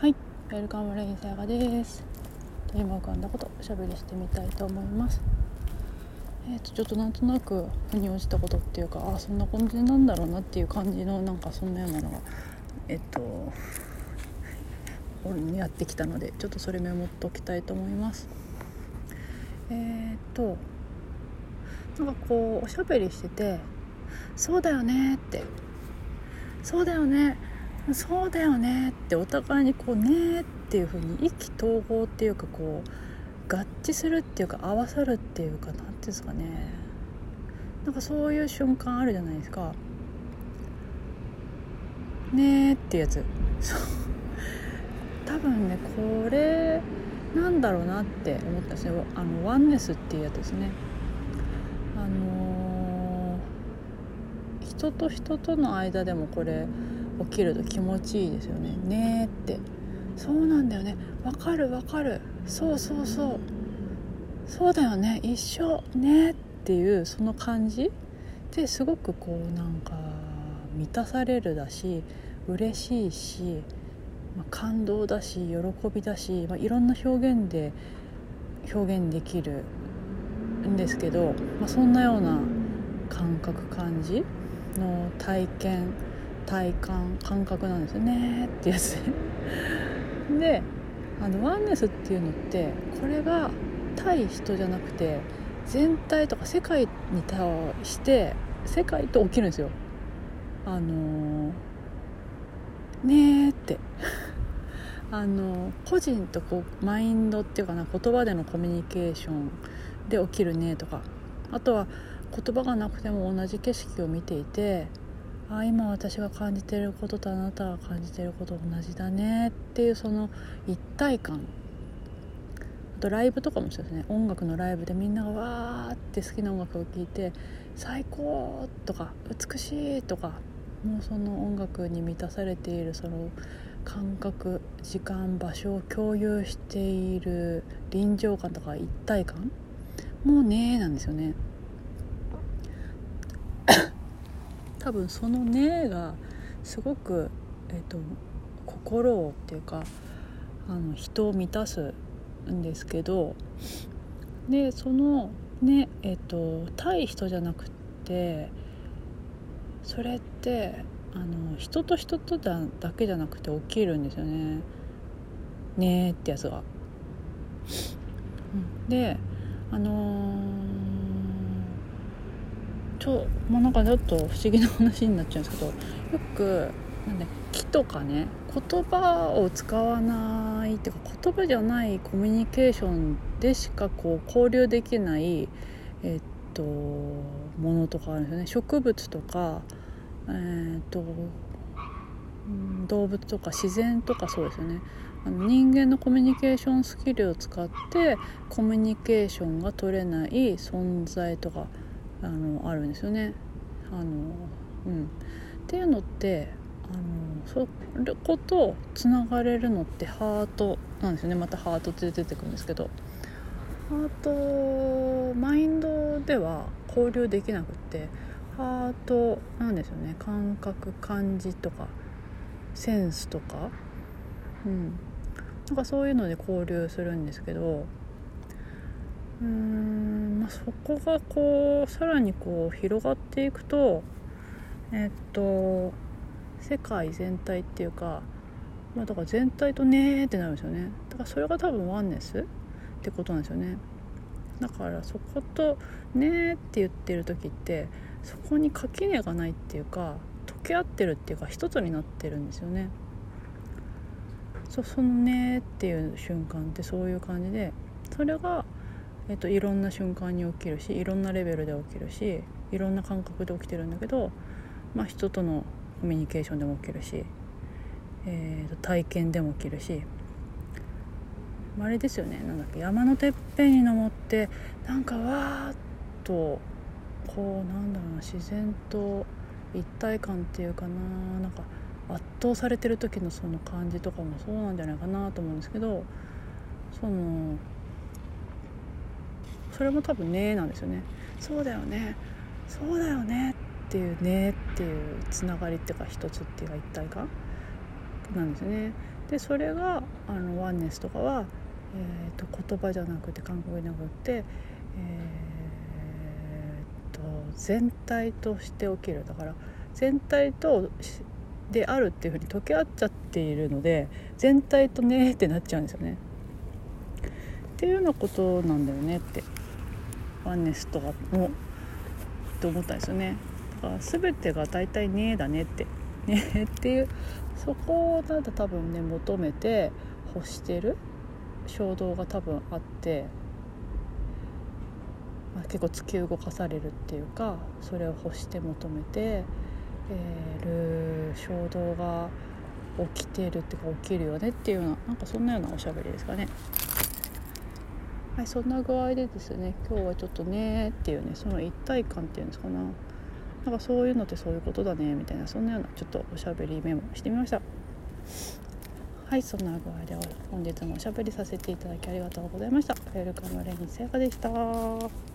はい、ウェルカムレインサガです。今浮かんだことおしゃべりしてみたいと思います。えー、とちょっとなんとなく腑に落ちたことっていうかあそんな感じなんだろうなっていう感じのなんかそんなようなのがえっと俺にやってきたのでちょっとそれメモっておきたいと思います。えっ、となんかこうおしゃべりしてて「そうだよね」って「そうだよね」そうだよねってお互いにこうねっていう風に意気投合っていうかこう合致するっていうか合わさるっていうか何ていうんですかね。なんかそういう瞬間あるじゃないですか。ねーってやつ。そう。多分ねこれなんだろうなって思ったんですよあのワンネスっていうやつですね。あのー人と人との間でもこれ起きると気持ちいいですよね。ねーって。そうなんだよね。わかるわかる。そうそうそう。そうだよね。一緒。ねっていうその感じ。ですごくこうなんか満たされるだし嬉しいし、まあ、感動だし喜びだし、まあ、いろんな表現で表現できるんですけど、まあ、そんなような感覚感じの体験体感感覚なんですよねってやつ。でであのワンネスっていうのってこれが対人じゃなくて全体とか世界に対して世界と起きるんですよ。あのねーって。あの個人とこうマインドっていうかな言葉でのコミュニケーションで起きるねとかあとは言葉がなくても同じ景色を見ていてあ今私が感じてることとあなたが感じてること同じだねっていうその一体感あとライブとかもそうですね音楽のライブでみんながわーって好きな音楽を聴いて「最高!」とか「美しい!」とかもうその音楽に満たされているその感覚時間場所を共有している臨場感とか一体感もうねなんですよね。多分その「ね」がすごく、えーと、心をっていうかあの人を満たすんですけどでそのねえっ、ー、と対人じゃなくてそれってあの人と人とだだけじゃなくて起きるんですよね。ねってやつが。であのーちょもうなんかちょっと不思議な話になっちゃうんですけどよくなんで木とかね言葉を使わないっていうか言葉じゃないコミュニケーションでしかこう交流できないえっとものとかあるんですよね。植物とかえっと動物とか自然とかそうですよね。あの人間のコミュニケーションスキルを使ってコミュニケーションが取れない存在とかあのあるんですよね。あのうん、っていうのってあのそれことつながれるのってハートなんですよね。またハートって出てくるんですけど。ハートマインドでは交流できなくってハートなんですよね。感覚感じとかセンスとか。うん。なんかそういうので交流するんですけど。うーん、そこがこうさらにこう広がっていくとえっと世界全体っていうか、まあ、だから全体とねーってなるんですよね。だからそれが多分ワンネスってことなんですよね。だからそことねって言ってる時ってそこに垣根がないっていうか溶け合ってるっていうか一つになってるんですよね。そそのねっていう瞬間ってそういう感じでそれがえっと、いろんな瞬間に起きるしいろんなレベルで起きるしいろんな感覚で起きてるんだけど、まあ、人とのコミュニケーションでも起きるし、えー、と体験でも起きるしあれですよね。なんだっけ山のてっぺんに登ってなんかわーっとこうなんだろうな自然と一体感っていうかななんか圧倒されてる時のその感じとかもそうなんじゃないかなと思うんですけどそのそれも多分「ね」なんですよね。そうだよね。そうだよね。っていう「ね」っていうつながりっていうか一つっていうか一体感なんですね。でそれがあのワンネスとかは、えーと、言葉じゃなくて韓国じゃなくて、えーと、全体として起きる。だから全体とであるっていうふうに溶け合っちゃっているので全体とねってなっちゃうんですよね。っていうようなことなんだよねって。ワンネスとかもって思ったんですよね。だから全てが大体ねえだねってねえっていうそこをなんだ多分ね求めて欲してる衝動が多分あって、まあ、結構突き動かされるっていうかそれを欲して求めて、えー、る衝動が起きてるっていうか起きるよねっていうようななんかそんなようなおしゃべりですかね。はい、そんな具合でですね今日はちょっとねっていうねその一体感っていうんですかな。なんかそういうのってそういうことだねみたいなそんなようなちょっとおしゃべりメモしてみました。はいそんな具合で本日もおしゃべりさせていただきありがとうございました。ウェルカムレインセイでした。